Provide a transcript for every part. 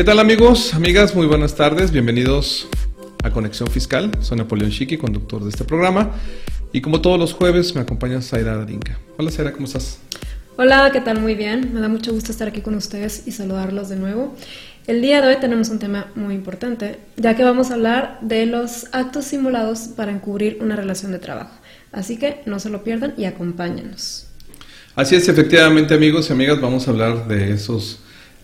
¿Qué tal amigos, amigas? Muy buenas tardes, bienvenidos a Conexión Fiscal. Soy Napoleón Chiqui, conductor de este programa. Y como todos los jueves me acompaña Zaira Darinka. Hola Zaira, ¿cómo estás? Hola, ¿qué tal? Muy bien. Me da mucho gusto estar aquí con ustedes y saludarlos de nuevo. El día de hoy tenemos un tema muy importante, ya que vamos a hablar de los actos simulados para encubrir una relación de trabajo. Así que no se lo pierdan y acompáñenos. Así es, efectivamente amigos y amigas, vamos a hablar de esos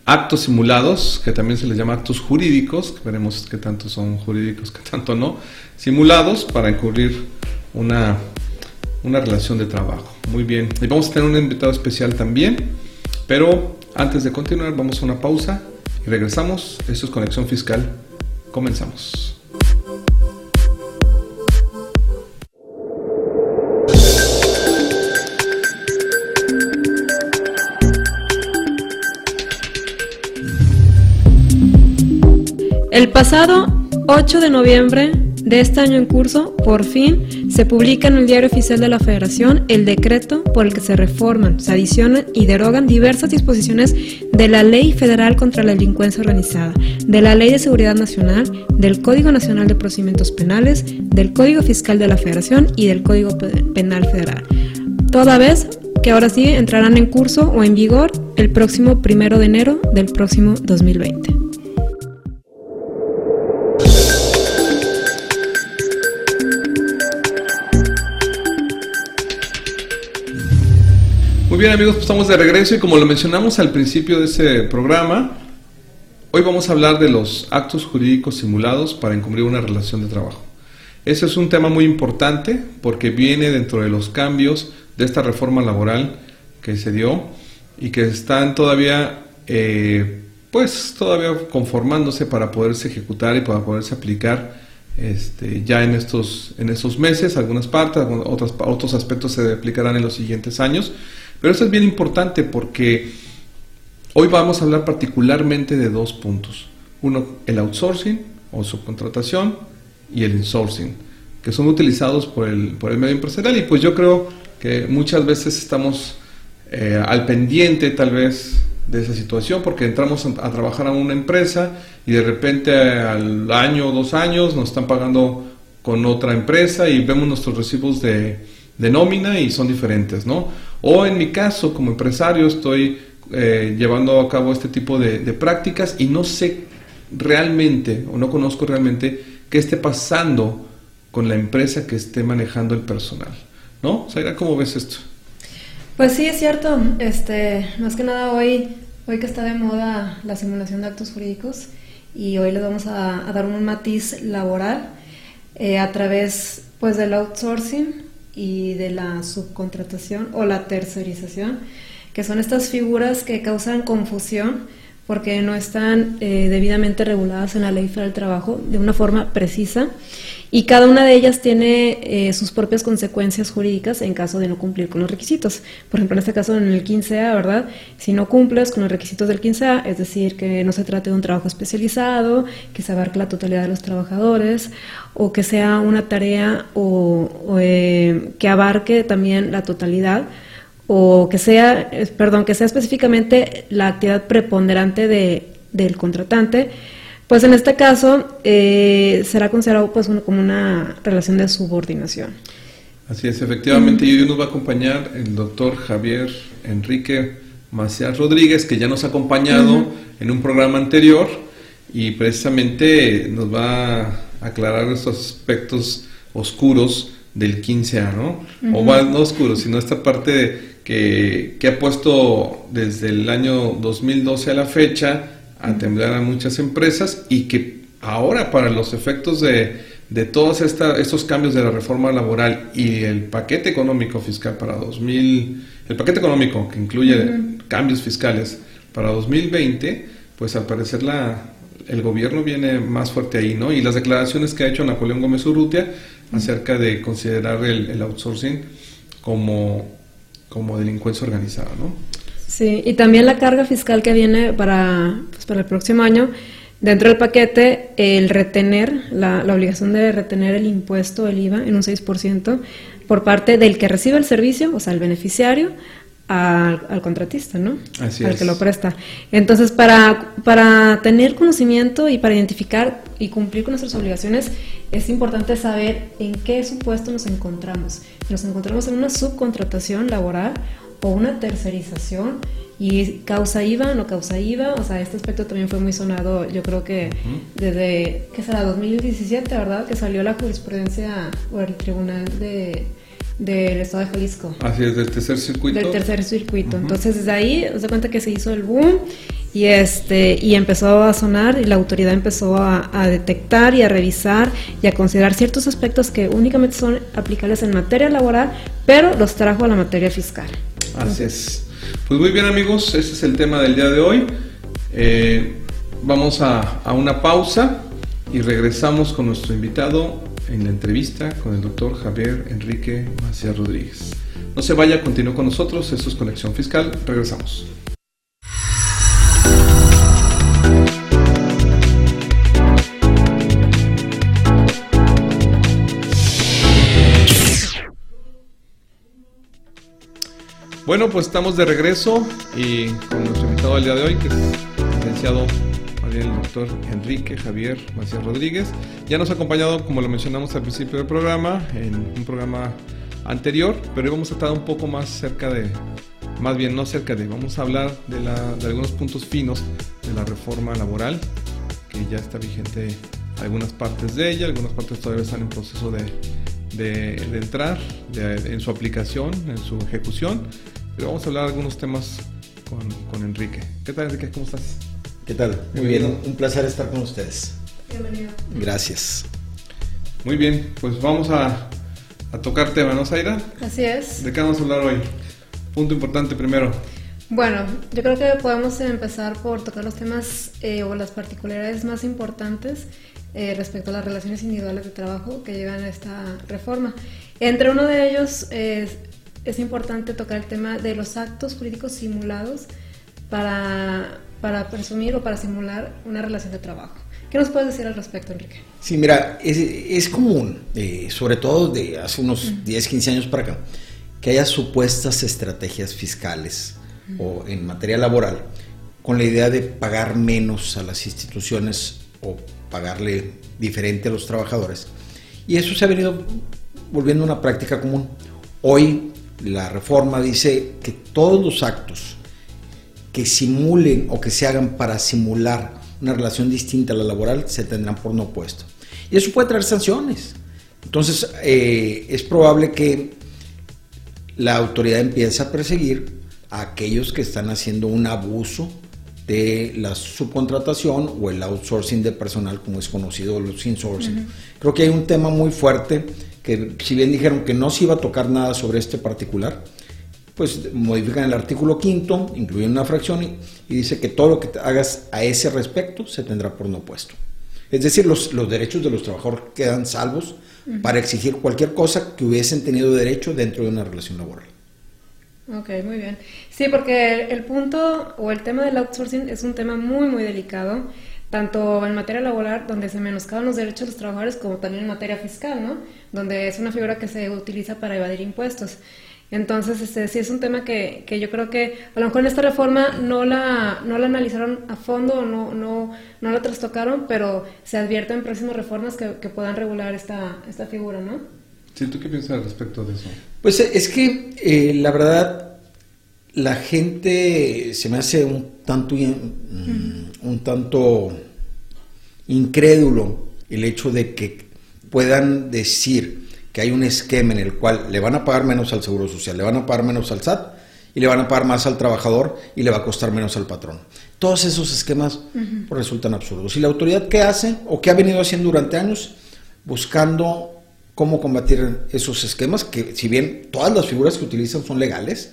actos simulados, que también se les llama actos jurídicos, que veremos qué tanto son jurídicos, qué tanto no, simulados para encubrir una, una relación de trabajo. Muy bien, y vamos a tener un invitado especial también, pero antes de continuar vamos a una pausa y regresamos. Esto es Conexión Fiscal. Comenzamos. El pasado 8 de noviembre de este año en curso, por fin, se publica en el Diario Oficial de la Federación el decreto por el que se reforman, se adicionan y derogan diversas disposiciones de la Ley Federal contra la Delincuencia Organizada, de la Ley de Seguridad Nacional, del Código Nacional de Procedimientos Penales, del Código Fiscal de la Federación y del Código Penal Federal. Toda vez que ahora sí entrarán en curso o en vigor el próximo primero de enero del próximo 2020. Muy bien amigos, pues estamos de regreso y como lo mencionamos al principio de ese programa, hoy vamos a hablar de los actos jurídicos simulados para encubrir una relación de trabajo. Ese es un tema muy importante porque viene dentro de los cambios de esta reforma laboral que se dio y que están todavía, eh, pues todavía conformándose para poderse ejecutar y para poderse aplicar este, ya en estos, en estos meses, algunas partes, otras, otros aspectos se aplicarán en los siguientes años. Pero eso es bien importante porque hoy vamos a hablar particularmente de dos puntos. Uno, el outsourcing o subcontratación y el insourcing, que son utilizados por el, por el medio empresarial y pues yo creo que muchas veces estamos eh, al pendiente tal vez de esa situación porque entramos a, trabajar a una empresa y de repente al año o dos años nos están pagando con otra empresa y vemos nuestros recibos de, de nómina y son diferentes, ¿no? O en mi caso, como empresario, estoy eh, llevando a cabo este tipo de, prácticas y no sé realmente o no conozco realmente qué esté pasando con la empresa que esté manejando el personal. ¿No? Zaira, ¿cómo ves esto? Pues sí, es cierto. Este, más que nada hoy, hoy que está de moda la simulación de actos jurídicos y hoy les vamos a, dar un matiz laboral eh, a través pues del outsourcing y de la subcontratación o la tercerización, que son estas figuras que causan confusión porque no están eh, debidamente reguladas en la ley federal del trabajo de una forma precisa y cada una de ellas tiene eh, sus propias consecuencias jurídicas en caso de no cumplir con los requisitos. Por ejemplo, en este caso en el 15A, ¿verdad? Si no cumples con los requisitos del 15A, es decir, que no se trate de un trabajo especializado, que se abarque la totalidad de los trabajadores, o que sea una tarea o, eh, que abarque también la totalidad, o que sea, perdón, que sea específicamente la actividad preponderante de, del contratante, pues en este caso eh, será considerado pues como una relación de subordinación. Así es, efectivamente, y hoy nos va a acompañar el doctor Javier Enrique Macías Rodríguez, que ya nos ha acompañado en un programa anterior y precisamente nos va a aclarar estos aspectos oscuros del 15A, ¿no? O no oscuros, sino esta parte que, que ha puesto desde el año 2012 a la fecha a temblar a muchas empresas y que ahora para los efectos de, de todos esta, estos cambios de la reforma laboral y el paquete económico fiscal para 2000, el paquete económico que incluye cambios fiscales para 2020, pues al parecer la, el gobierno viene más fuerte ahí, ¿no? Y las declaraciones que ha hecho Napoleón Gómez Urrutia acerca de considerar el, el outsourcing como, como delincuencia organizada, ¿no? Sí, y también la carga fiscal que viene para, pues, para el próximo año, dentro del paquete, el retener, la, la obligación de retener el impuesto, el IVA, en un 6% por parte del que recibe el servicio, o sea, el beneficiario, al, al contratista, ¿no? Así al es. que lo presta. Entonces, para, para tener conocimiento y para identificar y cumplir con nuestras obligaciones, es importante saber en qué supuesto nos encontramos. Nos encontramos en una subcontratación laboral o una tercerización y causa IVA, no causa IVA, o sea, este aspecto también fue muy sonado, yo creo que desde, ¿qué será? 2017, ¿verdad? Que salió la jurisprudencia o el tribunal de del estado de Jalisco. Así es, del tercer circuito. Del tercer circuito. Entonces, desde ahí, se cuenta que se hizo el boom y este y empezó a sonar y la autoridad empezó a, a, detectar y a revisar y a considerar ciertos aspectos que únicamente son aplicables en materia laboral, pero los trajo a la materia fiscal. Así es. Pues muy bien amigos, ese es el tema del día de hoy. Eh, vamos a, a, una pausa y regresamos con nuestro invitado en la entrevista con el doctor Javier Enrique Macías Rodríguez. No se vaya, continúe con nosotros, esto es Conexión Fiscal, regresamos. Bueno, pues estamos de regreso y con nuestro invitado del día de hoy, que es el licenciado el doctor Enrique Javier Macías Rodríguez. Ya nos ha acompañado, como lo mencionamos al principio del programa, en un programa anterior, pero hoy vamos a estar un poco más cerca de, más bien no cerca de, vamos a hablar de, algunos puntos finos de la reforma laboral, que ya está vigente algunas partes de ella, algunas partes todavía están en proceso de, de, entrar en su aplicación, en su ejecución, pero vamos a hablar de algunos temas con, con Enrique. ¿Qué tal Enrique? ¿Cómo estás? ¿Qué tal? Muy bien, un placer estar con ustedes. Bienvenido. Gracias. Muy bien, pues vamos a, a, tocar tema, ¿no, Zaira? Así es. ¿De qué vamos a hablar hoy? Punto importante primero. Bueno, yo creo que podemos empezar por tocar los temas eh, o las particularidades más importantes eh, respecto a las relaciones individuales de trabajo que llevan a esta reforma. Entre uno de ellos eh, es importante tocar el tema de los actos jurídicos simulados para para presumir o para simular una relación de trabajo. ¿Qué nos puedes decir al respecto, Enrique? Sí, mira, es, es común, eh, sobre todo de hace unos uh -huh. 10, 15 años para acá, que haya supuestas estrategias fiscales uh -huh. o en materia laboral con la idea de pagar menos a las instituciones o pagarle diferente a los trabajadores. Y eso se ha venido volviendo una práctica común. Hoy la reforma dice que todos los actos que simulen o que se hagan para simular una relación distinta a la laboral se tendrán por no puesto. Y eso puede traer sanciones. Entonces, eh, es probable que la autoridad empiece a perseguir a aquellos que están haciendo un abuso de la subcontratación o el outsourcing de personal, como es conocido, los insourcing. Creo que hay un tema muy fuerte que si bien dijeron que no se iba a tocar nada sobre este particular, pues modifican el artículo quinto, incluyen una fracción y, dice que todo lo que hagas a ese respecto se tendrá por no puesto. Es decir, los, los derechos de los trabajadores quedan salvos para exigir cualquier cosa que hubiesen tenido derecho dentro de una relación laboral. Ok, muy bien. Sí, porque el, punto o el tema del outsourcing es un tema muy, muy delicado, tanto en materia laboral, donde se menoscaban los derechos de los trabajadores, como también en materia fiscal, ¿no? Donde es una figura que se utiliza para evadir impuestos. Entonces, este, sí es un tema que, que, yo creo que a lo mejor en esta reforma no la, no la analizaron a fondo, no, no, no la trastocaron, pero se advierten próximas reformas que, que puedan regular esta, esta figura, ¿no? Sí, ¿tú qué piensas al respecto de eso? Pues es que eh, la verdad la gente se me hace un tanto, un tanto incrédulo el hecho de que puedan decir que hay un esquema en el cual le van a pagar menos al Seguro Social, le van a pagar menos al SAT y le van a pagar más al trabajador y le va a costar menos al patrón. Todos esos esquemas resultan absurdos. ¿Y la autoridad qué hace o qué ha venido haciendo durante años? Buscando cómo combatir esos esquemas, que si bien todas las figuras que utilizan son legales,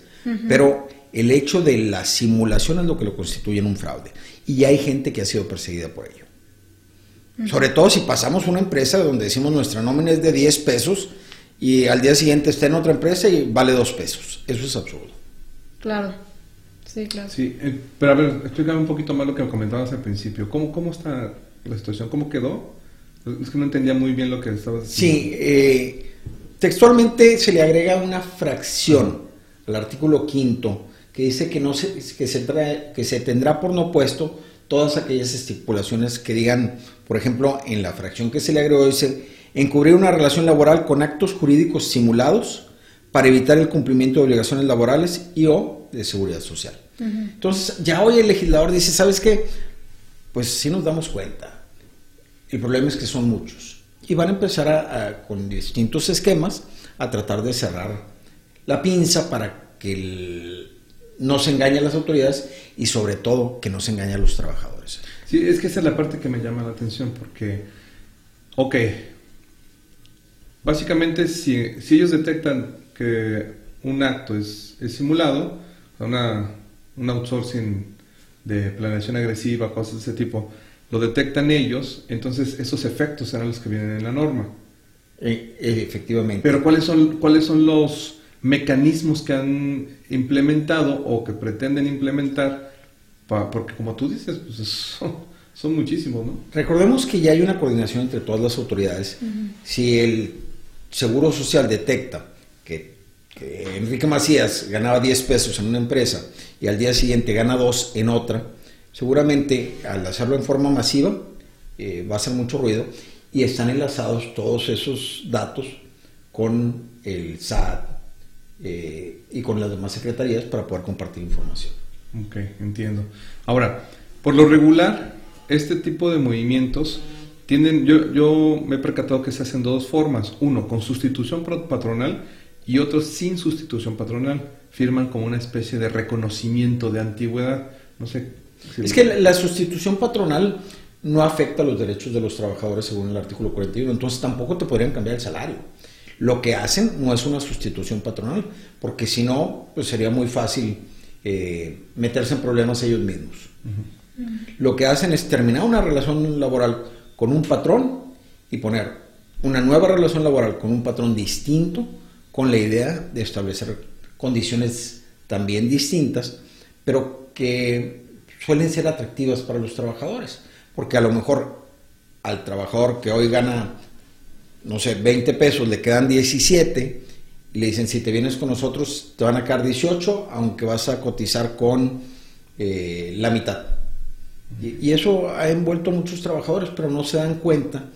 pero el hecho de la simulación es lo que lo constituye en un fraude. Y hay gente que ha sido perseguida por ello. Sobre todo si pasamos una empresa donde decimos nuestra nómina es de 10 pesos y al día siguiente está en otra empresa y vale 2 pesos. Eso es absurdo. Claro. Sí, claro. Sí, eh, pero a ver, explícame un poquito más lo que comentabas al principio. ¿Cómo, cómo está la situación? ¿Cómo quedó? Es que no entendía muy bien lo que estabas diciendo. Sí, eh, textualmente se le agrega una fracción al artículo quinto que dice que, no se, que, se que se tendrá por no puesto todas aquellas estipulaciones que digan, por ejemplo, en la fracción que se le agregó, dice, encubrir una relación laboral con actos jurídicos simulados para evitar el cumplimiento de obligaciones laborales y o de seguridad social. Entonces, ya hoy el legislador dice, ¿sabes qué? Pues sí nos damos cuenta. El problema es que son muchos. Y van a empezar a, con distintos esquemas a tratar de cerrar la pinza para que el, no se engañe a las autoridades y sobre todo que no se engañe a los trabajadores. Sí, es que esa es la parte que me llama la atención porque, ok, básicamente si, si ellos detectan que un acto es, es simulado, una, un outsourcing de planeación agresiva, cosas de ese tipo, lo detectan ellos, entonces esos efectos serán los que vienen en la norma. E, efectivamente. Pero ¿cuáles son, cuáles son los mecanismos que han implementado o que pretenden implementar, porque como tú dices, pues son, muchísimos, ¿no? Recordemos que ya hay una coordinación entre todas las autoridades. Si el Seguro Social detecta que, Enrique Macías ganaba 10 pesos en una empresa y al día siguiente gana 2 en otra, seguramente al hacerlo en forma masiva eh, va a hacer mucho ruido y están enlazados todos esos datos con el SAT, eh, y con las demás secretarías para poder compartir información. Ok, entiendo. Ahora, por lo regular, este tipo de movimientos tienen, yo, yo me he percatado que se hacen de dos formas. Uno, con sustitución patronal y otro sin sustitución patronal. Firman como una especie de reconocimiento de antigüedad. No sé. es que la, sustitución patronal no afecta los derechos de los trabajadores según el artículo 41, entonces tampoco te podrían cambiar el salario. Lo que hacen no es una sustitución patronal, porque si no, pues sería muy fácil eh, meterse en problemas ellos mismos. Lo que hacen es terminar una relación laboral con un patrón y poner una nueva relación laboral con un patrón distinto, con la idea de establecer condiciones también distintas, pero que suelen ser atractivas para los trabajadores, porque a lo mejor al trabajador que hoy gana no sé, 20 pesos, le quedan 17 y le dicen, si te vienes con nosotros te van a quedar 18, aunque vas a cotizar con eh, la mitad. Y, eso ha envuelto a muchos trabajadores, pero no se dan cuenta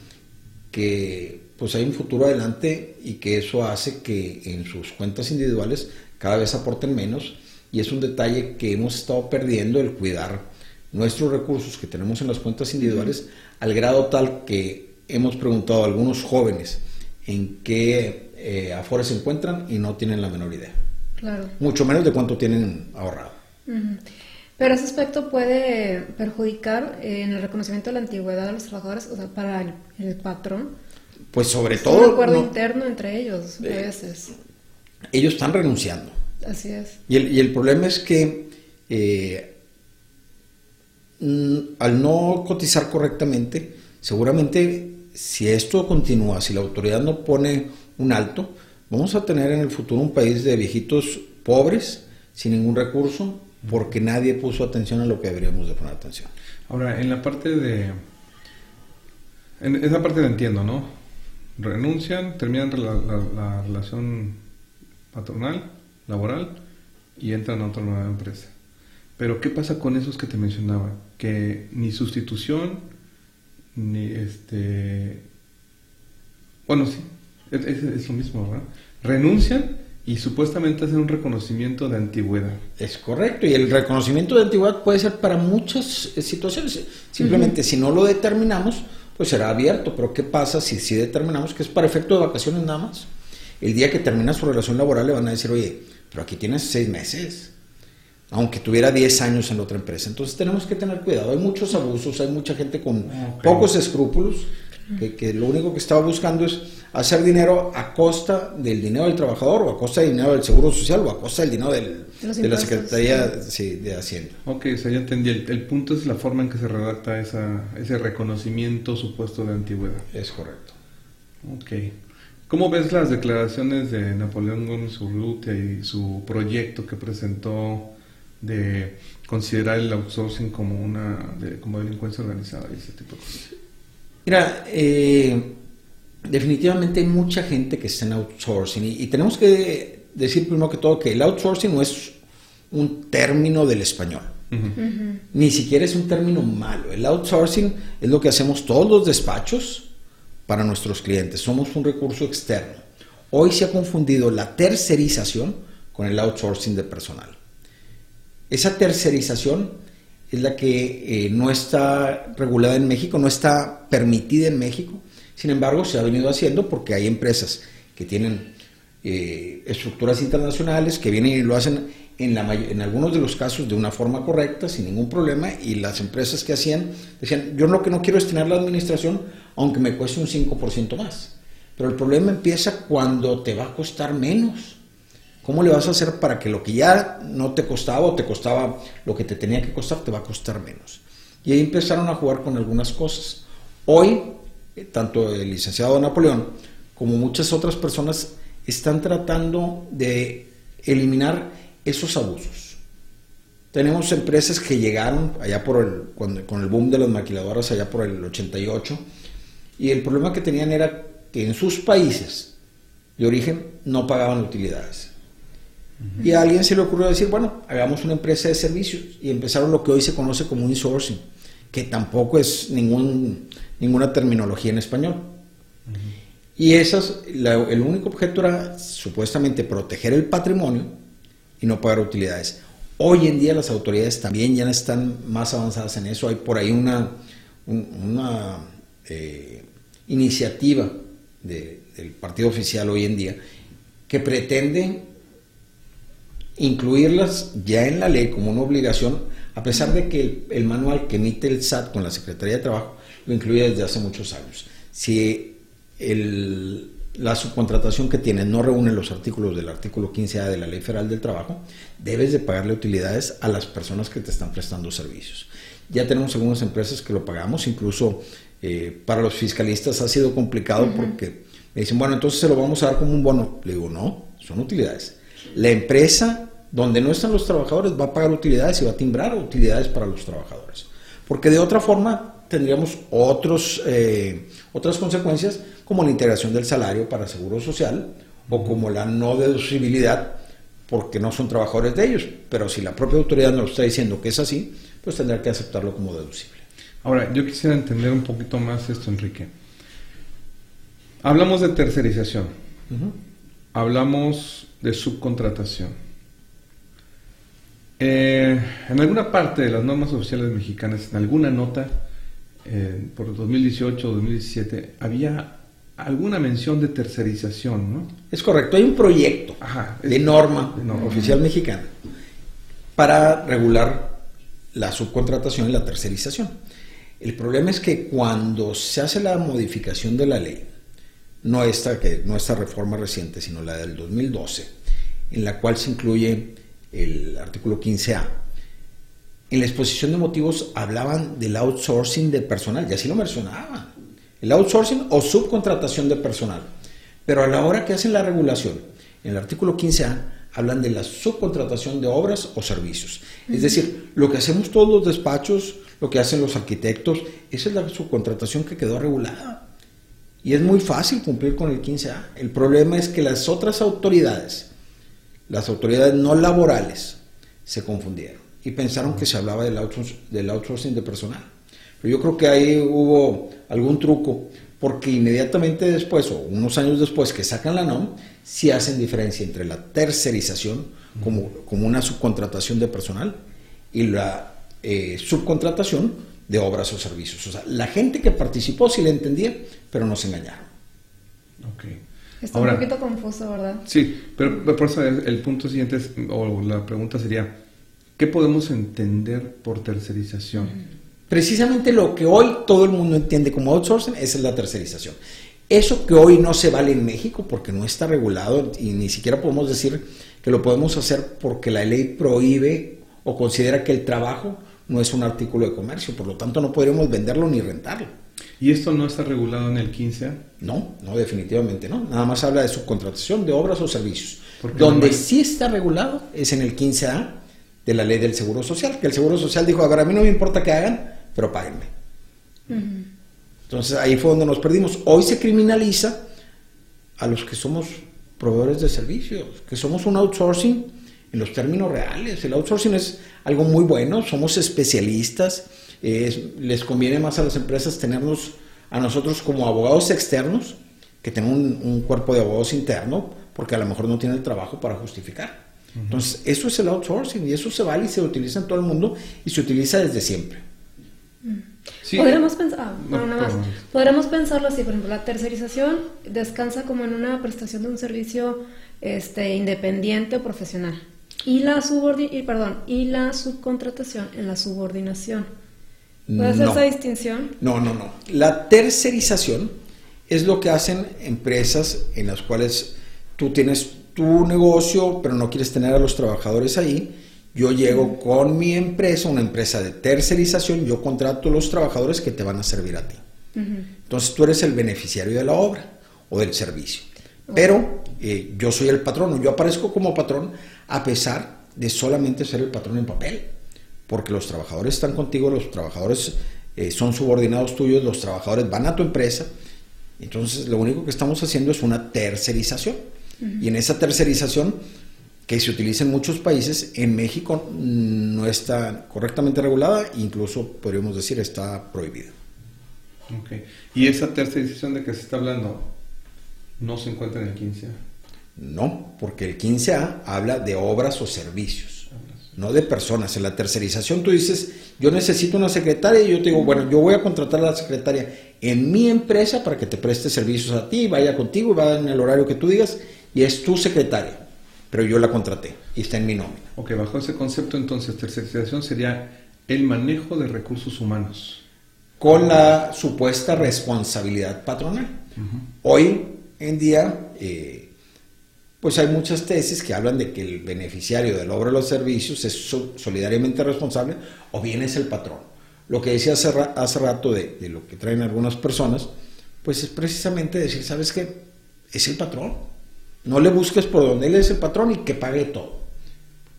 que pues hay un futuro adelante y que eso hace que en sus cuentas individuales cada vez aporten menos y es un detalle que hemos estado perdiendo el cuidar nuestros recursos que tenemos en las cuentas individuales al grado tal que hemos preguntado a algunos jóvenes en qué eh, se encuentran y no tienen la menor idea. Claro. Mucho menos de cuánto tienen ahorrado. Pero ese aspecto puede perjudicar eh, en el reconocimiento de la antigüedad de los trabajadores, o sea, para el, el patrón. Pues sobre Es todo... un acuerdo no- interno entre ellos, a veces. ellos están renunciando. Así es. Y el, y el problema es que eh, mm, al no cotizar correctamente, seguramente si esto continúa, si la autoridad no pone un alto, vamos a tener en el futuro un país de viejitos pobres, sin ningún recurso, porque nadie puso atención a lo que deberíamos de poner atención. Ahora, en la parte de... En esa parte la entiendo, ¿no? Renuncian, terminan la, la- la relación patronal, laboral, y entran a otra nueva empresa. Pero, ¿qué pasa con esos que te mencionaba? Que ni sustitución, ni este... Bueno, sí, es, es- es lo mismo, ¿verdad? Renuncian y supuestamente hacen un reconocimiento de antigüedad. Es correcto, y el reconocimiento de antigüedad puede ser para muchas eh, situaciones. Simplemente si no lo determinamos, pues será abierto. Pero ¿qué pasa si sí determinamos que es para efecto de vacaciones nada más? El día que termina su relación laboral le van a decir, oye, pero aquí tienes seis meses, aunque tuviera 10 años en otra empresa. Entonces tenemos que tener cuidado. Hay muchos abusos, hay mucha gente con pocos escrúpulos que, que lo único que estaba buscando es hacer dinero a costa del dinero del trabajador o a costa del dinero del seguro social o a costa del dinero del, De la Secretaría sí, de Hacienda. Ok, o sea, ya entendí. El, el punto es la forma en que se redacta esa, ese reconocimiento supuesto de antigüedad. Es correcto. Ok. ¿Cómo ves las declaraciones de Napoleón Gómez Urrutia y su proyecto que presentó de considerar el outsourcing como una de- como delincuencia organizada y ese tipo de cosas? Mira, eh, definitivamente hay mucha gente que está en outsourcing y, y tenemos que decir primero que todo que el outsourcing no es un término del español. Ni siquiera es un término malo. El outsourcing es lo que hacemos todos los despachos para nuestros clientes. Somos un recurso externo. Hoy se ha confundido la tercerización con el outsourcing de personal. Esa tercerización es la que eh, no está regulada en México, no está permitida en México. Sin embargo, se ha venido haciendo porque hay empresas que tienen eh, estructuras internacionales que vienen y lo hacen en, algunos de los casos de una forma correcta, sin ningún problema, y las empresas que hacían decían, yo lo que no quiero es tener la administración, aunque me cueste un 5% más. Pero el problema empieza cuando te va a costar menos. ¿Cómo le vas a hacer para que lo que ya no te costaba o te costaba lo que te tenía que costar, te va a costar menos? Y ahí empezaron a jugar con algunas cosas. Hoy, eh, tanto el licenciado Napoleón como muchas otras personas están tratando de eliminar esos abusos. Tenemos empresas que llegaron allá por el, cuando- con el boom de las maquiladoras allá por el 88 y el problema que tenían era que en sus países de origen no pagaban utilidades. Y a alguien se le ocurrió decir, bueno, hagamos una empresa de servicios y empezaron lo que hoy se conoce como un insourcing, que tampoco es ningún, ninguna terminología en español. Y esas, la- el único objeto era supuestamente proteger el patrimonio y no pagar utilidades. Hoy en día las autoridades también ya están más avanzadas en eso. Hay por ahí una, un- una eh, iniciativa de- del partido oficial hoy en día que pretende incluirlas ya en la ley como una obligación, a pesar de que el, el manual que emite el SAT con la Secretaría de Trabajo lo incluye desde hace muchos años. Si el- la subcontratación que tienes no reúne los artículos del artículo 15A de la Ley Federal del Trabajo, debes de pagarle utilidades a las personas que te están prestando servicios. Ya tenemos algunas empresas que lo pagamos, incluso eh, para los fiscalistas ha sido complicado porque me dicen, bueno, entonces se lo vamos a dar como un bono. Le digo, no, son utilidades. La empresa donde no están los trabajadores va a pagar utilidades y va a timbrar utilidades para los trabajadores. Porque de otra forma tendríamos otros, eh, otras consecuencias como la integración del salario para seguro social o como la no deducibilidad porque no son trabajadores de ellos. Pero si la propia autoridad nos está diciendo que es así, pues tendrá que aceptarlo como deducible. Ahora, yo quisiera entender un poquito más esto, Enrique. Hablamos de tercerización, hablamos de subcontratación. Eh, en alguna parte de las normas oficiales mexicanas, en alguna nota, eh, por 2018 o 2017, había alguna mención de tercerización, ¿no? Es correcto, hay un proyecto Ajá, de norma de norma. oficial mexicana para regular la subcontratación y la tercerización. El problema es que cuando se hace la modificación de la ley, no esta, que, no esta reforma reciente, sino la del 2012, en la cual se incluye el artículo 15A, en la exposición de motivos hablaban del outsourcing de personal, y así lo mencionaban, el outsourcing o subcontratación de personal. Pero a la hora que hacen la regulación, en el artículo 15A, hablan de la subcontratación de obras o servicios. Es decir, lo que hacemos todos los despachos, lo que hacen los arquitectos, esa es la subcontratación que quedó regulada. Y es muy fácil cumplir con el 15A. El problema es que las otras autoridades, las autoridades no laborales, se confundieron y pensaron que se hablaba del, outsourcing de personal. Pero yo creo que ahí hubo algún truco, porque inmediatamente después, o unos años después que sacan la NOM, sí hacen diferencia entre la tercerización, como, como una subcontratación de personal, y la eh, subcontratación de obras o servicios. O sea, la gente que participó sí le entendía, pero nos engañaron. Está un poquito confuso, ¿verdad? Sí, pero por eso el, punto siguiente o la pregunta sería, ¿qué podemos entender por tercerización? Precisamente lo que hoy todo el mundo entiende como outsourcing, es la tercerización. Eso que hoy no se vale en México porque no está regulado y ni siquiera podemos decir que lo podemos hacer porque la ley prohíbe o considera que el trabajo no es un artículo de comercio, por lo tanto no podríamos venderlo ni rentarlo. ¿Y esto no está regulado en el 15A? No, no, definitivamente no. Nada más habla de subcontratación de obras o servicios. Donde sí está regulado es en el 15A de la ley del Seguro Social, que el Seguro Social dijo, a ver, a mí no me importa que hagan, pero páguenme. Entonces ahí fue donde nos perdimos. Hoy se criminaliza a los que somos proveedores de servicios, que somos un outsourcing en los términos reales. El outsourcing es algo muy bueno, somos especialistas, les conviene más a las empresas tenernos a nosotros como abogados externos que tener un, cuerpo de abogados interno, porque a lo mejor no tiene el trabajo para justificar. Entonces, eso es el outsourcing y eso se vale y se utiliza en todo el mundo y se utiliza desde siempre. Podríamos, pensar, ah, Podríamos pensarlo así, por ejemplo, la tercerización descansa como en una prestación de un servicio este, independiente o profesional. Y la, y, perdón, y la subcontratación en la subordinación. ¿Puede hacer esa distinción? No, no, no. La tercerización es lo que hacen empresas en las cuales tú tienes tu negocio, pero no quieres tener a los trabajadores ahí. Yo llego con mi empresa, una empresa de tercerización, yo contrato a los trabajadores que te van a servir a ti. Entonces tú eres el beneficiario de la obra o del servicio. Pero eh, yo soy el patrón, yo aparezco como patrón a pesar de solamente ser el patrón en papel, porque los trabajadores están contigo, los trabajadores eh, son subordinados tuyos, los trabajadores van a tu empresa, entonces lo único que estamos haciendo es una tercerización. Y en esa tercerización, que se utiliza en muchos países, en México no está correctamente regulada, incluso podríamos decir está prohibida. Okay. ¿Y esa tercerización de que se está hablando no se encuentra en el 15A? No, porque el 15A habla de obras o servicios, no de personas. En la tercerización tú dices, yo necesito una secretaria y yo te digo, bueno, yo voy a contratar a la secretaria en mi empresa para que te preste servicios a ti, vaya contigo, va en el horario que tú digas y es tu secretaria, pero yo la contraté y está en mi nombre. Ok, bajo ese concepto entonces tercerización sería el manejo de recursos humanos. Con la supuesta responsabilidad patronal. Hoy en día... Eh, pues hay muchas tesis que hablan de que el beneficiario del obra de los servicios es solidariamente responsable o bien es el patrón. Lo que decía hace, rato de, de, lo que traen algunas personas, pues es precisamente decir, ¿sabes qué? Es el patrón. No le busques por donde él es el patrón y que pague todo.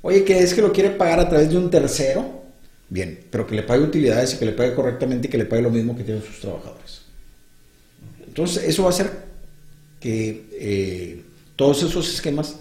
Oye, que es que lo quiere pagar a través de un tercero, bien, pero que le pague utilidades y que le pague correctamente y que le pague lo mismo que tienen sus trabajadores. Entonces, eso va a hacer que... Eh, todos esos esquemas.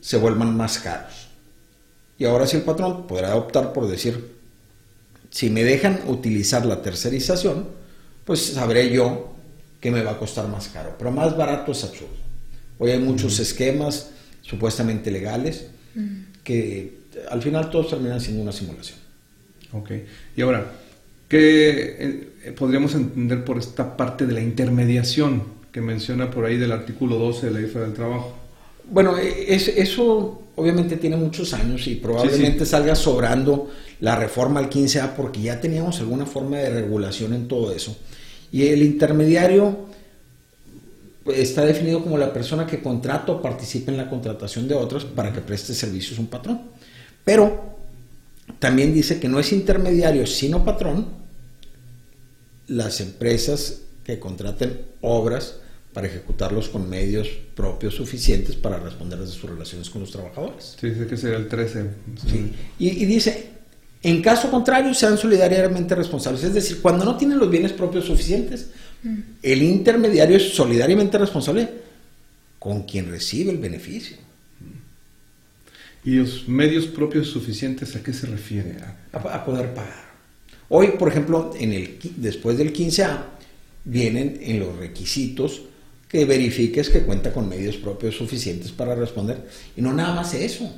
Se vuelvan más caros. Y ahora sí el patrón podrá optar por decir, si me dejan utilizar la tercerización, pues sabré yo que me va a costar más caro. Pero más barato es absurdo. Hoy hay muchos esquemas supuestamente legales que al final todos terminan siendo una simulación. Ok. Y ahora, ¿qué eh, podríamos entender por esta parte de la intermediación que menciona por ahí del artículo 12 de la Ley Federal del Trabajo? Bueno, e, es- eso obviamente tiene muchos años y probablemente salga sobrando la reforma al 15A porque ya teníamos alguna forma de regulación en todo eso. Y el intermediario pues, está definido como la persona que contrata o participa en la contratación de otros para que preste servicios a un patrón. Pero también dice que no es intermediario sino patrón las empresas que contraten obras para ejecutarlos con medios propios suficientes para responder a sus relaciones con los trabajadores. Sí, dice que sería el 13. Sí. Y, y dice, en caso contrario, sean solidariamente responsables. Es decir, cuando no tienen los bienes propios suficientes, el intermediario es solidariamente responsable con quien recibe el beneficio. ¿Y los medios propios suficientes a qué se refiere? a, a poder pagar. Hoy, por ejemplo, en el, después del 15A, vienen en los requisitos que verifiques que cuenta con medios propios suficientes para responder. Y no nada más eso.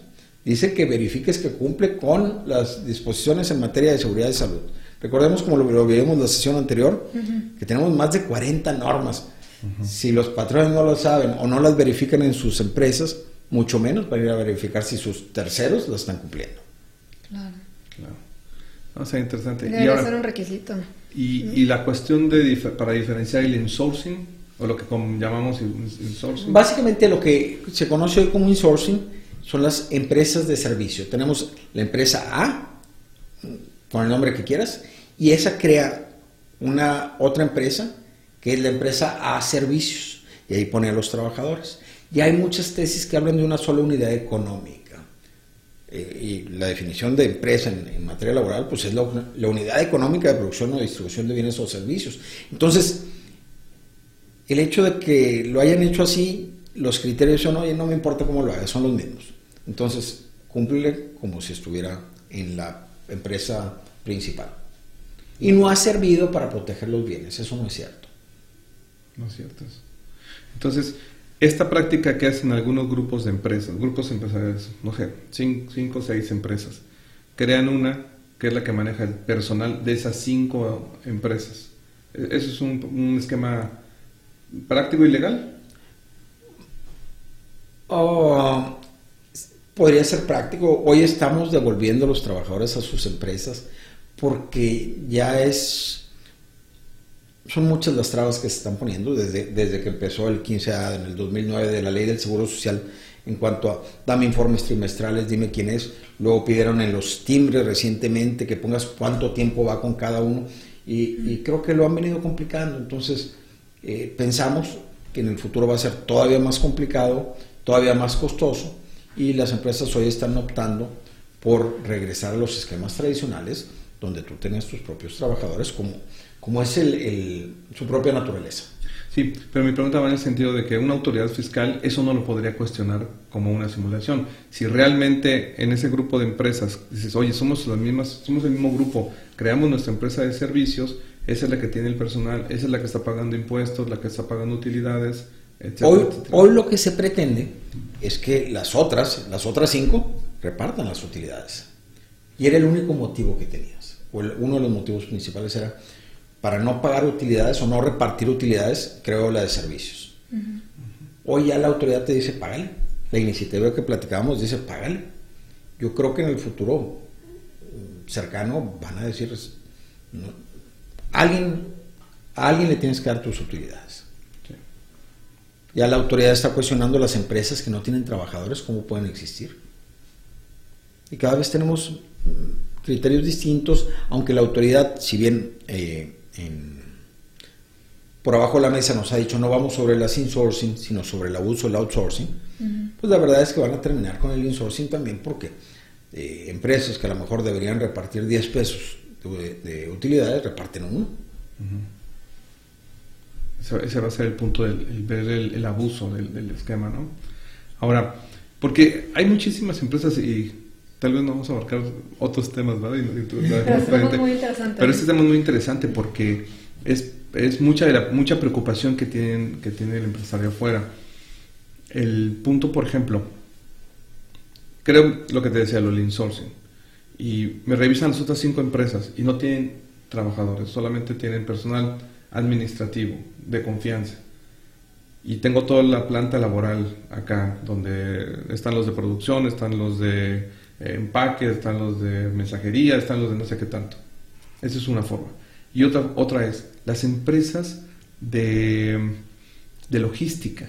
Dice que verifiques que cumple con las disposiciones en materia de seguridad y salud. Recordemos, como lo, lo vimos en la sesión anterior, que tenemos más de 40 normas. Si los patrones no lo saben o no las verifican en sus empresas, mucho menos van a ir a verificar si sus terceros las están cumpliendo. Claro. Claro. No, sea interesante. Y, Debería ahora, ser un requisito. y, y la cuestión de dif- para diferenciar el insourcing, o lo que llamamos in- insourcing. Básicamente lo que se conoce hoy como insourcing son las empresas de servicio. Tenemos la empresa A, con el nombre que quieras, y esa crea una otra empresa que es la empresa A Servicios, y ahí pone a los trabajadores. Y hay muchas tesis que hablan de una sola unidad económica. Eh, y la definición de empresa en, materia laboral, pues es la unidad económica de producción o distribución de bienes o servicios. Entonces, el hecho de que lo hayan hecho así, los criterios son, oye, no me importa cómo lo hagas, son los mismos. Entonces, cúmplele como si estuviera en la empresa principal. Y no ha servido para proteger los bienes, eso no es cierto. No es cierto eso. Entonces, esta práctica que hacen algunos grupos de empresas, grupos empresariales, no sé, cinco, o seis empresas, crean una que es la que maneja el personal de esas cinco empresas. E- ¿Eso es un esquema práctico y legal? Oh, podría ser práctico. Hoy estamos devolviendo a los trabajadores a sus empresas porque ya es... Son muchas las trabas que se están poniendo desde, desde que empezó el 15A en el 2009 de la ley del Seguro Social en cuanto a dame informes trimestrales, dime quién es. Luego pidieron en los timbres recientemente que pongas cuánto tiempo va con cada uno y creo que lo han venido complicando. Entonces eh, pensamos que en el futuro va a ser todavía más complicado, todavía más costoso y las empresas hoy están optando por regresar a los esquemas tradicionales donde tú tienes tus propios trabajadores como, como es su propia naturaleza. Sí, pero mi pregunta va en el sentido de que una autoridad fiscal eso no lo podría cuestionar como una simulación. Si realmente en ese grupo de empresas dices, oye, somos las mismas, somos el mismo grupo, creamos nuestra empresa de servicios, esa es la que tiene el personal, esa es la que está pagando impuestos, la que está pagando utilidades, etcétera, Hoy, etcétera. hoy lo que se pretende es que las otras, las otras cinco, repartan las utilidades. Y era el único motivo que tenías. O el- uno de los motivos principales era para no pagar utilidades o no repartir utilidades, creo la de servicios. Hoy ya la autoridad te dice, págale. La iniciativa que platicábamos dice, págale. Yo creo que en el futuro mm, cercano van a decir, no, alguien, a alguien le tienes que dar tus utilidades. Ya la autoridad está cuestionando las empresas que no tienen trabajadores, cómo pueden existir. Y cada vez tenemos mm, criterios distintos, aunque la autoridad, si bien eh, por abajo de la mesa nos ha dicho no vamos sobre el insourcing, sino sobre el abuso del outsourcing, pues la verdad es que van a terminar con el insourcing también porque eh, empresas que a lo mejor deberían repartir 10 pesos de, utilidades reparten uno. Ese va a ser el punto del ver el, abuso del, esquema, ¿no? Ahora, porque hay muchísimas empresas y tal vez no vamos a abarcar otros temas, ¿verdad? Pero, este tema es muy interesante porque es, es mucha, mucha preocupación que, tienen, que tiene el empresario afuera. El punto, por ejemplo, creo lo que te decía, lo insourcing. Y me revisan las otras cinco empresas y no tienen trabajadores, solamente tienen personal administrativo, de confianza. Y tengo toda la planta laboral acá, donde están los de producción, están los de eh, empaque, están los de mensajería, están los de no sé qué tanto. Esa es una forma. Y otra, otra es las empresas de, de logística.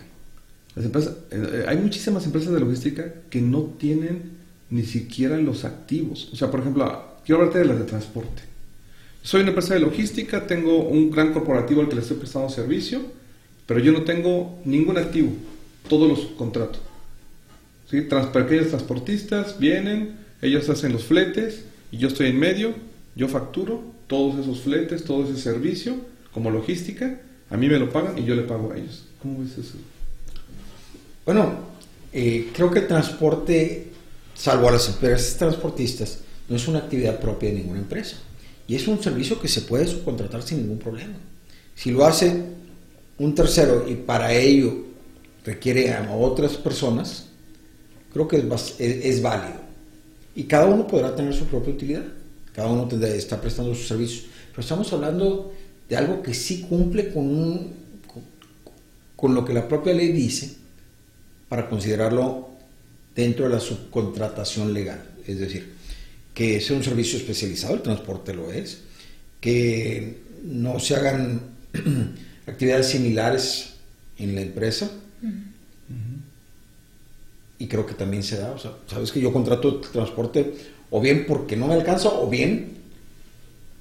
Empresas, eh, hay muchísimas empresas de logística que no tienen ni siquiera los activos. O sea, por ejemplo, quiero hablarte de las de transporte. Soy una empresa de logística, tengo un gran corporativo al que le estoy prestando servicio, pero yo no tengo ningún activo, todos los contratos. ¿Sí? pequeños transportistas vienen, ellos hacen los fletes y yo estoy en medio, yo facturo todos esos fletes, todo ese servicio como logística, a mí me lo pagan y yo le pago a ellos. ¿Cómo ves eso? Bueno, eh, creo que transporte, salvo a las empresas transportistas, no es una actividad propia de ninguna empresa. Y es un servicio que se puede subcontratar sin ningún problema. Si lo hace un tercero y para ello requiere a otras personas, creo que es, válido. Y cada uno podrá tener su propia utilidad. Cada uno está prestando sus servicios. Pero estamos hablando de algo que sí cumple con, con lo que la propia ley dice para considerarlo dentro de la subcontratación legal. Es decir, que sea un servicio especializado, el transporte lo es, que no se hagan actividades similares en la empresa. Y creo que también se da, o sea, sabes que yo contrato transporte o bien porque no me alcanza o bien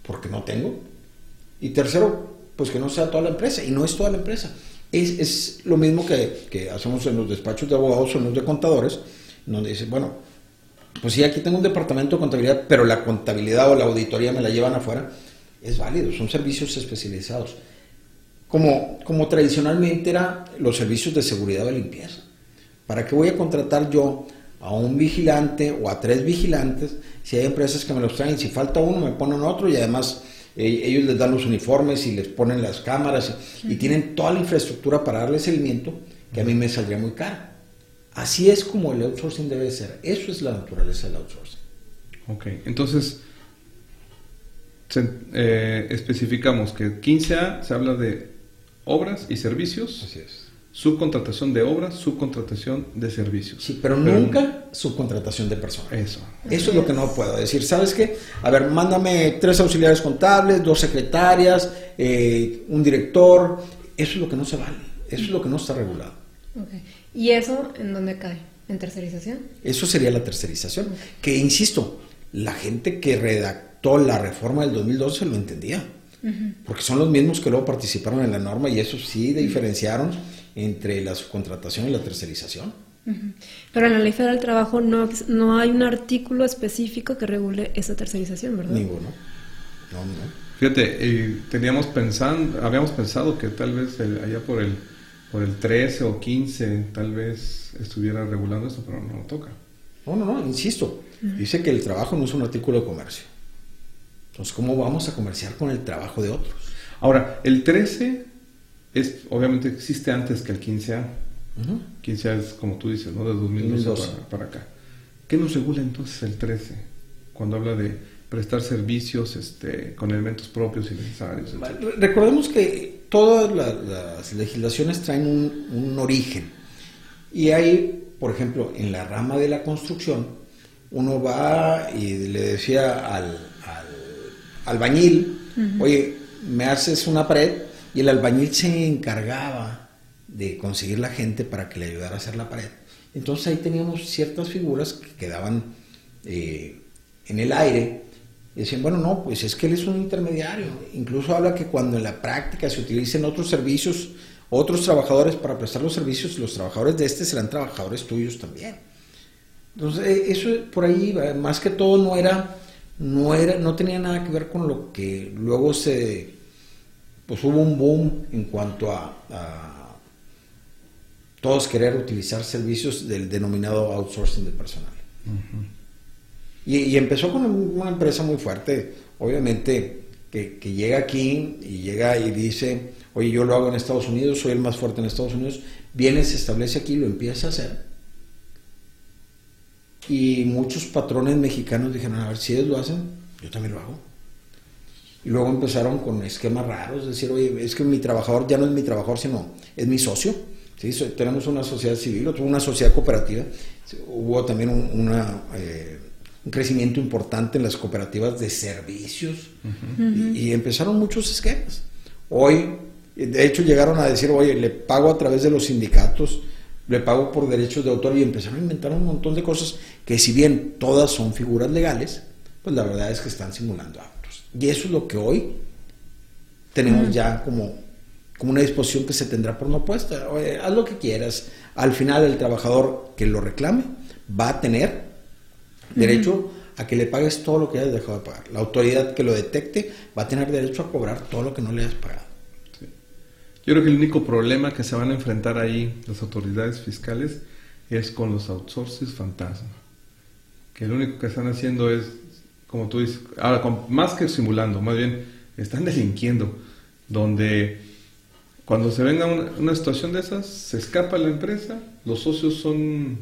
porque no tengo. Y tercero, pues que no sea toda la empresa, y no es toda la empresa. Es, es lo mismo que, que, hacemos en los despachos de abogados o en los de contadores, donde dicen, bueno, pues sí, aquí tengo un departamento de contabilidad, pero la contabilidad o la auditoría me la llevan afuera, es válido, son servicios especializados. Como, como tradicionalmente eran los servicios de seguridad o limpieza. ¿Para qué voy a contratar yo a un vigilante o a tres vigilantes si hay empresas que me los traen? Si falta uno, me ponen otro y además eh, ellos les dan los uniformes y les ponen las cámaras y, y tienen toda la infraestructura para darle seguimiento que a mí me saldría muy caro. Así es como el outsourcing debe ser. Eso es la naturaleza del outsourcing. Ok, entonces eh, especificamos que 15A se habla de obras y servicios. Así es. Subcontratación de obras, subcontratación de servicios. Sí, pero, nunca subcontratación de personas. Eso. Eso es lo que no puedo decir. ¿Sabes qué? A ver, mándame tres auxiliares contables, dos secretarias, eh, un director. Eso es lo que no se vale. Eso es lo que no está regulado. Okay. ¿Y eso en dónde cae? ¿En tercerización? Eso sería la tercerización. Que, insisto, la gente que redactó la reforma del 2012 lo entendía. Porque son los mismos que luego participaron en la norma y eso sí diferenciaron entre la subcontratación y la tercerización. Pero en la Ley Federal del Trabajo no, no hay un artículo específico que regule esa tercerización, ¿verdad? Ninguno. No, no. Fíjate, eh, teníamos pensando, habíamos pensado que tal vez allá por el por el 13 o 15 tal vez estuviera regulando esto, pero no lo toca. No, no, no, insisto. Dice que el trabajo no es un artículo de comercio. Entonces, ¿cómo vamos a comerciar con el trabajo de otros? Ahora, el 13 es, obviamente existe antes que el 15A. 15A es, como tú dices, ¿no? De 2012, Para, para, acá. ¿Qué nos regula entonces el 13? Cuando habla de prestar servicios este, con elementos propios y necesarios. Recordemos que todas las legislaciones traen un, origen. Y hay, por ejemplo, en la rama de la construcción, uno va y le decía al, albañil, oye, me haces una pared, y el albañil se encargaba de conseguir la gente para que le ayudara a hacer la pared. Entonces ahí teníamos ciertas figuras que quedaban eh, en el aire. Y decían, bueno, no, pues es que él es un intermediario. Incluso habla que cuando en la práctica se utilicen otros servicios, otros trabajadores para prestar los servicios, los trabajadores de este serán trabajadores tuyos también. Entonces, eh, eso por ahí, más que todo, no era, no era, no tenía nada que ver con lo que luego se, pues hubo un boom en cuanto a, todos querer utilizar servicios del denominado outsourcing de personal. y, empezó con una empresa muy fuerte, obviamente, que, que, llega aquí y llega y dice, oye, yo lo hago en Estados Unidos, soy el más fuerte en Estados Unidos, viene, se establece aquí, lo empieza a hacer y muchos patrones mexicanos dijeron, a ver, si ellos lo hacen, yo también lo hago. Y luego empezaron con esquemas raros, decir, oye, es que mi trabajador ya no es mi trabajador, sino es mi socio. ¿sí? tenemos una sociedad civil, una sociedad cooperativa. Hubo también un, una, eh, un crecimiento importante en las cooperativas de servicios y, y empezaron muchos esquemas. Hoy, de hecho, llegaron a decir, oye, le pago a través de los sindicatos le pago por derechos de autor y empezaron a inventar un montón de cosas que si bien todas son figuras legales, pues la verdad es que están simulando actos. Y eso es lo que hoy tenemos ya como, como una disposición que se tendrá por no puesta. haz lo que quieras. Al final el trabajador que lo reclame va a tener derecho a que le pagues todo lo que hayas dejado de pagar. La autoridad que lo detecte va a tener derecho a cobrar todo lo que no le hayas pagado. Yo creo que el único problema que se van a enfrentar ahí las autoridades fiscales es con los outsources fantasma. Que lo único que están haciendo es, como tú dices, ahora más que simulando, más bien están delinquiendo, donde cuando se venga una, situación de esas, se escapa la empresa, los socios son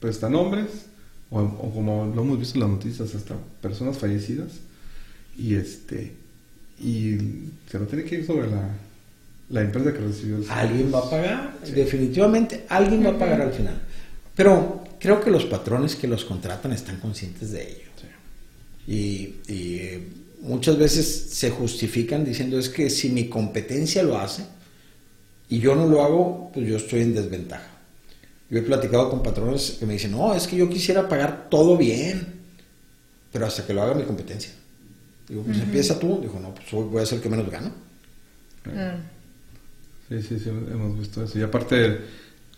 prestanombres, o, o como lo hemos visto en las noticias, hasta personas fallecidas, y este y se lo tiene que ir sobre la la empresa que recibió Alguien va a pagar, definitivamente alguien va a pagar al final. Pero creo que los patrones que los contratan están conscientes de ello. Y, muchas veces se justifican diciendo es que si mi competencia lo hace y yo no lo hago, pues yo estoy en desventaja. Yo he platicado con patrones que me dicen, no, es que yo quisiera pagar todo bien, pero hasta que lo haga mi competencia. Digo, pues empieza tú. Dijo, no, pues voy a ser el que menos gano. Sí, sí, sí, hemos visto eso. Y aparte,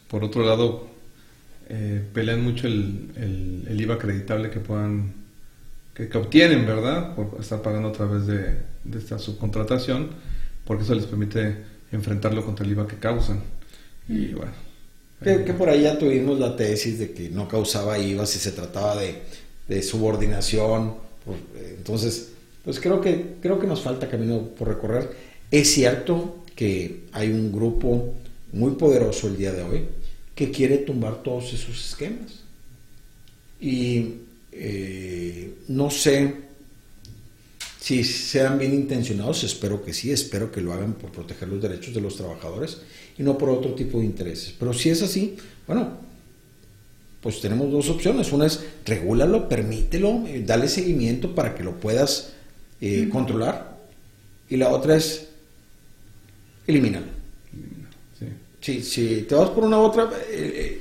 por otro lado, eh, pelean mucho el, el, IVA acreditable que puedan, que, obtienen, ¿verdad? Por estar pagando a través de, esta subcontratación, porque eso les permite enfrentarlo contra el IVA que causan. Y bueno. Que, por ahí ya tuvimos la tesis de que no causaba IVA si se trataba de, de subordinación. Eh, entonces, pues creo que, creo que nos falta camino por recorrer. Es cierto que hay un grupo muy poderoso el día de hoy que quiere tumbar todos esos esquemas. Y eh, no sé si sean bien intencionados, espero que sí, espero que lo hagan por proteger los derechos de los trabajadores y no por otro tipo de intereses. Pero si es así, bueno, pues tenemos dos opciones. Una es regúlalo, permítelo, eh, dale seguimiento para que lo puedas eh, controlar. Y la otra es elimínalo. Sí. Si, te vas por una u otra, eh,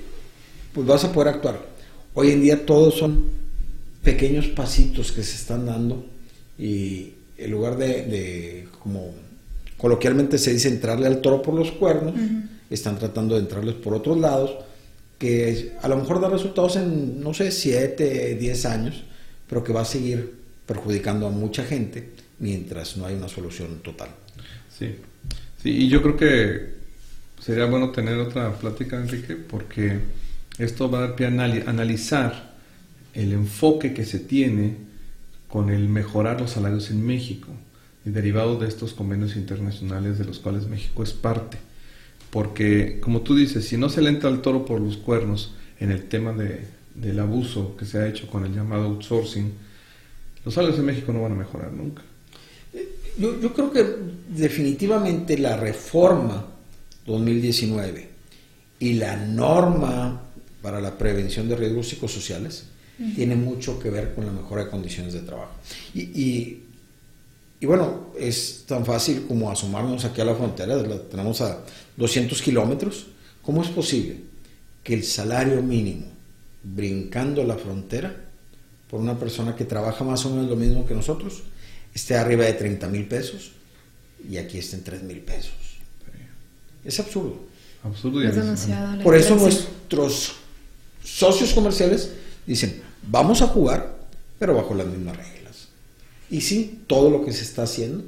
pues vas a poder actuar. Hoy en día todos son pequeños pasitos que se están dando y en lugar de, como coloquialmente se dice, entrarle al toro por los cuernos, están tratando de entrarles por otros lados, que a lo mejor da resultados en, no sé, 7, 10 años, pero que va a seguir perjudicando a mucha gente mientras no hay una solución total. Sí. Sí, y yo creo que sería bueno tener otra plática, Enrique, porque esto va a dar pie a analizar el enfoque que se tiene con el mejorar los salarios en México y derivado de estos convenios internacionales de los cuales México es parte. Porque, como tú dices, si no se le entra al toro por los cuernos en el tema de, del abuso que se ha hecho con el llamado outsourcing, los salarios en México no van a mejorar nunca. Yo, yo, creo que definitivamente la reforma 2019 y la norma para la prevención de riesgos psicosociales tiene mucho que ver con la mejora de condiciones de trabajo. Y, Y bueno, es tan fácil como asomarnos aquí a la frontera, la tenemos a 200 kilómetros. ¿Cómo es posible que el salario mínimo, brincando la frontera, por una persona que trabaja más o menos lo mismo que nosotros, esté arriba de 30 mil pesos y aquí esté en 3 mil pesos? Es absurdo. Absurdo y Es Por eso nuestros socios comerciales dicen, vamos a jugar, pero bajo las mismas reglas. Y sí, todo lo que se está haciendo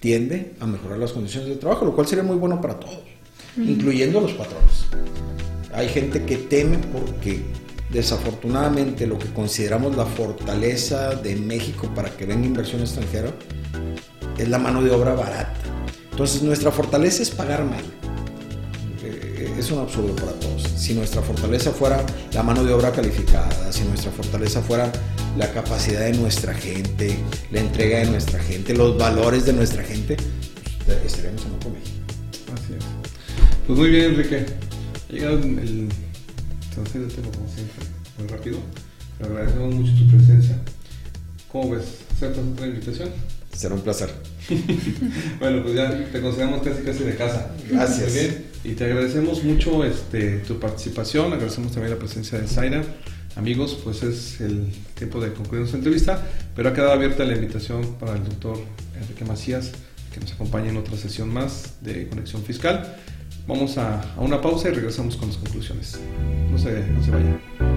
tiende a mejorar las condiciones de trabajo, lo cual sería muy bueno para todos, incluyendo a los patrones. Hay gente que teme porque desafortunadamente lo que consideramos la fortaleza de México para que venga inversión extranjera es la mano de obra barata. Entonces nuestra fortaleza es pagar mal. Es un absurdo para todos. Si nuestra fortaleza fuera la mano de obra calificada, si nuestra fortaleza fuera la capacidad de nuestra gente, la entrega de nuestra gente, los valores de nuestra gente, pues, estaríamos en otro México. Así es. Pues muy bien, Enrique. Ha llegado el. El tiempo como siempre, muy rápido. Te agradecemos mucho tu presencia. ¿Cómo ves? ¿Aceptas otra invitación? Será un placer. Bueno, pues ya te consideramos casi casi de casa. Gracias. Muy bien. Y te agradecemos mucho este, tu participación. Agradecemos también la presencia de Zaira. Amigos, pues es el tiempo de concluir nuestra entrevista, pero ha quedado abierta la invitación para el doctor Enrique Macías que nos acompañe en otra sesión más de Conexión Fiscal. Vamos a, a una pausa y regresamos con las conclusiones. No se, no se vayan.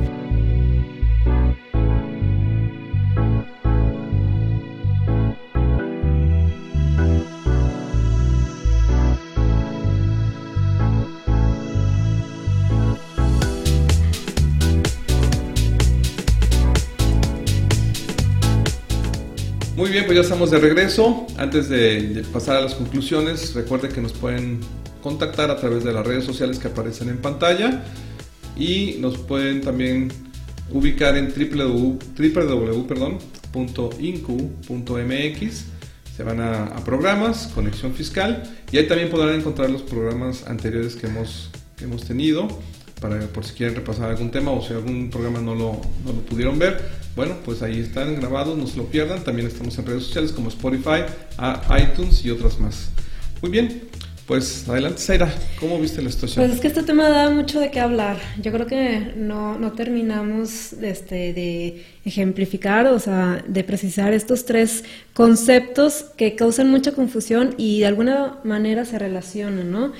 Ya estamos de regreso. Antes de, pasar a las conclusiones, recuerde que nos pueden contactar a través de las redes sociales que aparecen en pantalla y nos pueden también ubicar en www, www, perdón, punto incu.mx. Se van a, a programas, conexión fiscal y ahí también podrán encontrar los programas anteriores que hemos, que hemos tenido para por si quieren repasar algún tema o si algún programa no lo, no lo pudieron ver. Bueno, pues ahí están grabados, no se lo pierdan. También estamos en redes sociales como Spotify, iTunes y otras más. Muy bien, pues adelante, Zaira, ¿cómo viste la situación? Pues es que este tema da mucho de qué hablar. Yo creo que no, no terminamos este, de ejemplificar, o sea, de precisar estos tres conceptos que causan mucha confusión y de alguna manera se relacionan, ¿no?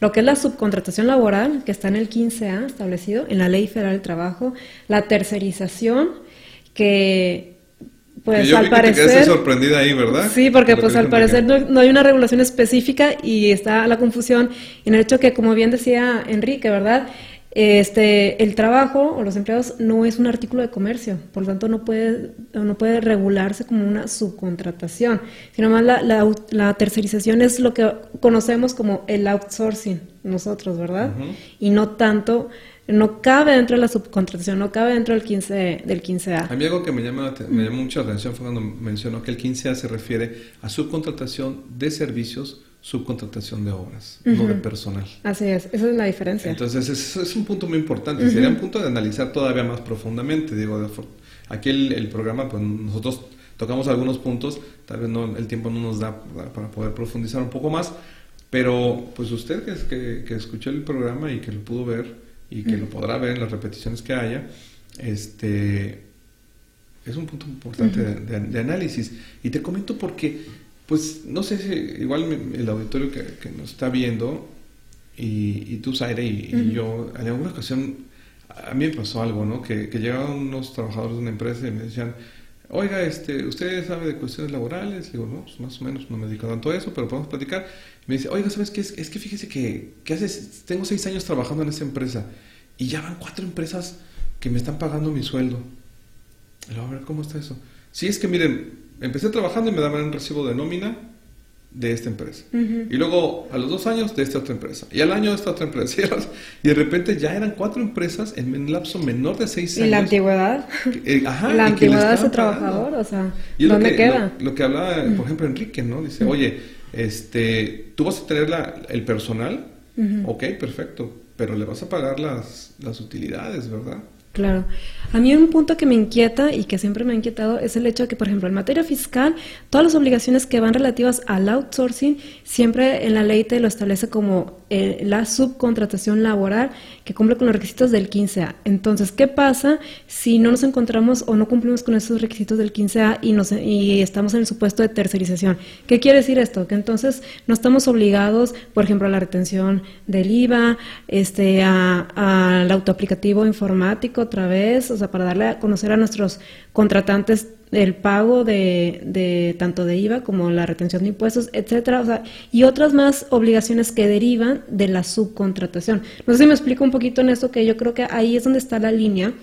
Lo que es la subcontratación laboral, que está en el 15A establecido en la Ley Federal del Trabajo, la tercerización, que pues Que yo al vi que te parecer... sorprendida ahí, ¿verdad? Sí, porque Lo pues al parecer no hay una regulación específica y está la confusión en el hecho que, como bien decía Enrique, ¿verdad? Este, el trabajo o los empleados no es un artículo de comercio, por lo tanto no puede, no puede regularse como una subcontratación, sino más la, la, la tercerización es lo que conocemos como el outsourcing nosotros, ¿verdad? Y no tanto, no cabe dentro de la subcontratación, no cabe dentro del 15, del 15A. A mí algo que me llama, me llamó mucho la atención fue cuando mencionó que el 15A se refiere a subcontratación de servicios, subcontratación de obras, no de personal. Así es, esa es la diferencia. Entonces, es, es un punto muy importante. Sería un punto de analizar todavía más profundamente. Digo, aquí el, el programa, pues nosotros tocamos algunos puntos, tal vez no, el tiempo no nos da para poder profundizar un poco más, pero pues usted que, que, que escuchó el programa y que lo pudo ver y que lo podrá ver en las repeticiones que haya, este es un punto importante de, de- de análisis. Y te comento porque, pues, no sé si igual el auditorio que, que nos está viendo y, y tú, Zaire, y, y yo, en alguna ocasión, a mí me pasó algo, ¿no? Que, que llegaban unos trabajadores de una empresa y me decían, oiga, este, ¿usted sabe de cuestiones laborales? Digo, no, pues más o menos no me dedico tanto a eso, pero podemos platicar. Me dice, oiga, ¿sabes qué? Es, es que fíjese que, que hace, tengo seis años trabajando en esa empresa y ya van cuatro empresas que me están pagando mi sueldo. Luego, a ver, ¿cómo está eso? Sí, es que miren, empecé trabajando y me daban un recibo de nómina de esta empresa. Y luego, a los dos años, de esta otra empresa. Y al año, de esta otra empresa. Y, y de repente ya eran cuatro empresas en un lapso menor de seis ¿Y años. la antigüedad? que- eh, ajá, la y antigüedad de ese trabajador, o sea, Y es lo ¿dónde que- queda? Lo, lo que hablaba, por ejemplo, Enrique, ¿no? Dice, oye, este, tú vas a tener la- el personal, ok, perfecto, pero le vas a pagar las, las utilidades, ¿verdad? Claro. A mí un punto que me inquieta y que siempre me ha inquietado es el hecho de que, por ejemplo, en materia fiscal, todas las obligaciones que van relativas al outsourcing, siempre en la ley te lo establece como eh, la subcontratación laboral que cumple con los requisitos del 15A. Entonces, ¿qué pasa si no nos encontramos o no cumplimos con esos requisitos del 15A y, nos, y estamos en el supuesto de tercerización? ¿Qué quiere decir esto? Que entonces no estamos obligados, por ejemplo, a la retención del IVA, este, al autoaplicativo informático otra vez, o sea, para darle a conocer a nuestros contratantes el pago de, de, tanto de IVA como la retención de impuestos, etcétera, o sea, y otras más obligaciones que derivan de la subcontratación. No sé si me explico un poquito en esto, que yo creo que ahí es donde está la línea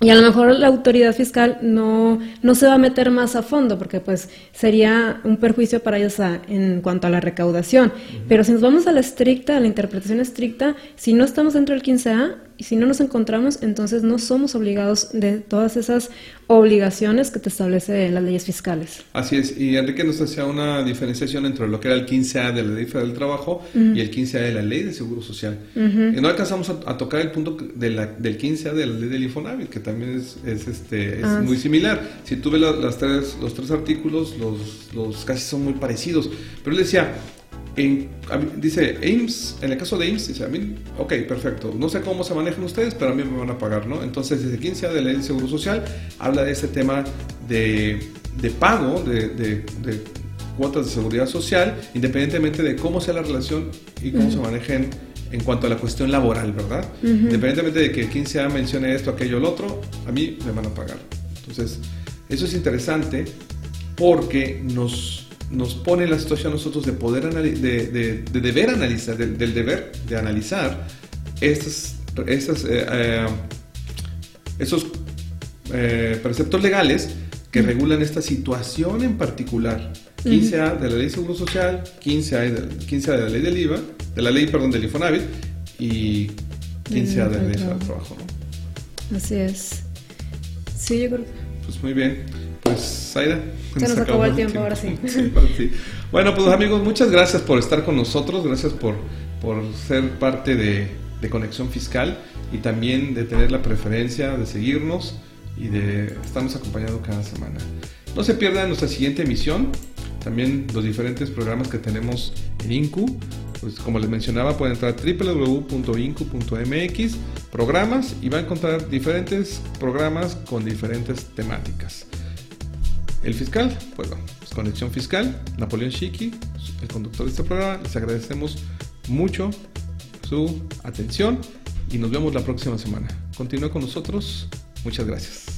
y a lo mejor la autoridad fiscal no, no se va a meter más a fondo porque pues sería un perjuicio para ellos en cuanto a la recaudación. Pero si nos vamos a la estricta, a la interpretación estricta, si no estamos dentro del 15A, y si no nos encontramos, entonces no somos obligados de todas esas obligaciones que te establece las leyes fiscales. Así es, y Enrique nos hacía una diferenciación entre lo que era el 15A de la Ley Federal del Trabajo y el 15A de la Ley de Seguro Social. Y no alcanzamos a, tocar el punto de la, del 15A de la Ley del Infonavit, que también es, es este, es ah, muy similar. Si tú ves las tres, los tres artículos, los, los casi son muy parecidos. Pero él decía, dice AIMS, en el caso de AIMS, dice a mí, ok, perfecto, no sé cómo se manejan ustedes, pero a mí me van a pagar, ¿no? Entonces, desde 15 de la ley de Seguro Social, habla de ese tema de, de pago, de, de, cuotas de seguridad social, independientemente de cómo sea la relación y cómo se manejen en cuanto a la cuestión laboral, ¿verdad? Independientemente de que 15A mencione esto, aquello, lo otro, a mí me van a pagar. Entonces, eso es interesante porque nos nos pone en la situación a nosotros de poder de, de, de, deber analizar, del, deber de analizar estos, estos, eh, eh, esos eh, preceptos legales que regulan esta situación en particular. 15A de la Ley de Seguro Social, 15A de, 15 de la Ley del IVA, de la Ley, perdón, del Infonavit y 15A de la Ley del Trabajo. Así es. Sí, yo creo. Pues muy bien. Pues, Zaira. Se nos, acabó, el tiempo, ahora sí. Bueno, pues amigos, muchas gracias por estar con nosotros, gracias por, por ser parte de, de, Conexión Fiscal y también de tener la preferencia de seguirnos y de estarnos acompañando cada semana. No se pierdan nuestra siguiente emisión, también los diferentes programas que tenemos en INCU. Pues como les mencionaba, pueden entrar a www.incu.mx, programas, y va a encontrar diferentes programas con diferentes temáticas. El fiscal, pues bueno, pues Conexión Fiscal, Napoleón Chiqui, el conductor de este programa, les agradecemos mucho su atención y nos vemos la próxima semana. Continúa con nosotros, muchas gracias.